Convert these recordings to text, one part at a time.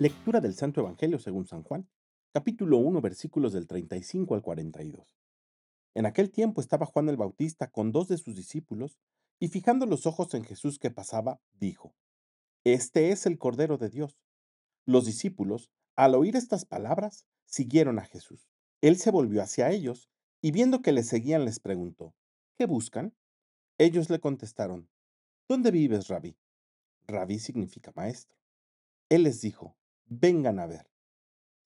Lectura del Santo Evangelio según San Juan, capítulo 1, versículos del 35 al 42. En aquel tiempo estaba Juan el Bautista con dos de sus discípulos, y fijando los ojos en Jesús que pasaba, dijo, Este es el Cordero de Dios. Los discípulos, al oír estas palabras, siguieron a Jesús. Él se volvió hacia ellos, y viendo que le seguían les preguntó, ¿qué buscan? Ellos le contestaron, ¿dónde vives, rabí? Rabí significa maestro. Él les dijo, vengan a ver.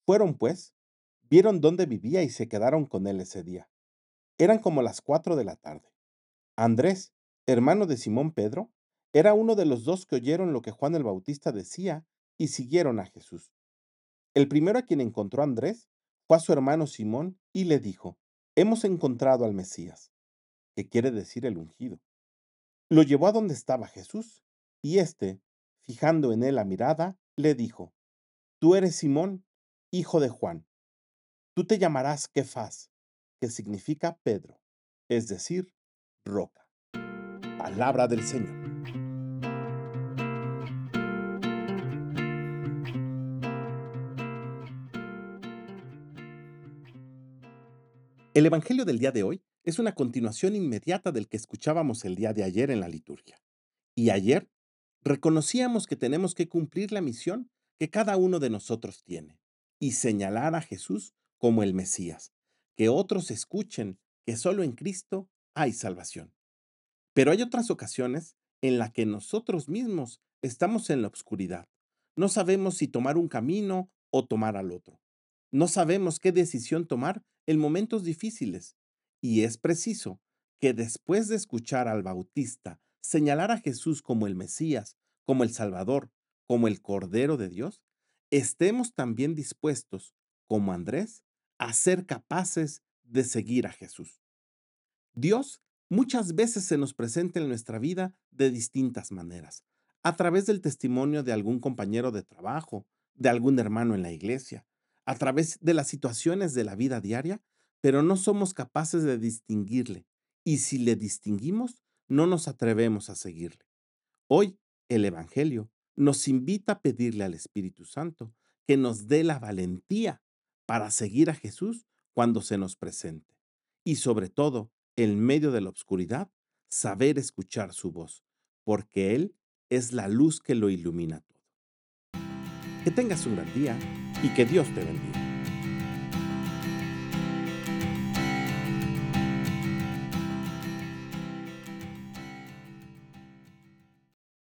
Fueron pues, vieron dónde vivía y se quedaron con él ese día. Eran como las cuatro de la tarde. Andrés, hermano de Simón Pedro, era uno de los dos que oyeron lo que Juan el Bautista decía y siguieron a Jesús. El primero a quien encontró Andrés fue a su hermano Simón y le dijo, hemos encontrado al Mesías, que quiere decir el ungido. Lo llevó a donde estaba Jesús, y éste, fijando en él la mirada, le dijo, Tú eres Simón, hijo de Juan. Tú te llamarás Kefas, que significa Pedro, es decir, roca. Palabra del Señor. El Evangelio del día de hoy es una continuación inmediata del que escuchábamos el día de ayer en la liturgia. Y ayer reconocíamos que tenemos que cumplir la misión que cada uno de nosotros tiene y señalar a Jesús como el Mesías, que otros escuchen que solo en Cristo hay salvación. Pero hay otras ocasiones en las que nosotros mismos estamos en la oscuridad. No sabemos si tomar un camino o tomar al otro. No sabemos qué decisión tomar en momentos difíciles. Y es preciso que después de escuchar al Bautista señalar a Jesús como el Mesías, como el Salvador, como el Cordero de Dios, estemos también dispuestos, como Andrés, a ser capaces de seguir a Jesús. Dios muchas veces se nos presenta en nuestra vida de distintas maneras, a través del testimonio de algún compañero de trabajo, de algún hermano en la iglesia, a través de las situaciones de la vida diaria, pero no somos capaces de distinguirle, y si le distinguimos, no nos atrevemos a seguirle. Hoy el Evangelio nos invita a pedirle al Espíritu Santo que nos dé la valentía para seguir a Jesús cuando se nos presente. Y sobre todo, en medio de la oscuridad, saber escuchar su voz, porque Él es la luz que lo ilumina todo. Que tengas un gran día y que Dios te bendiga.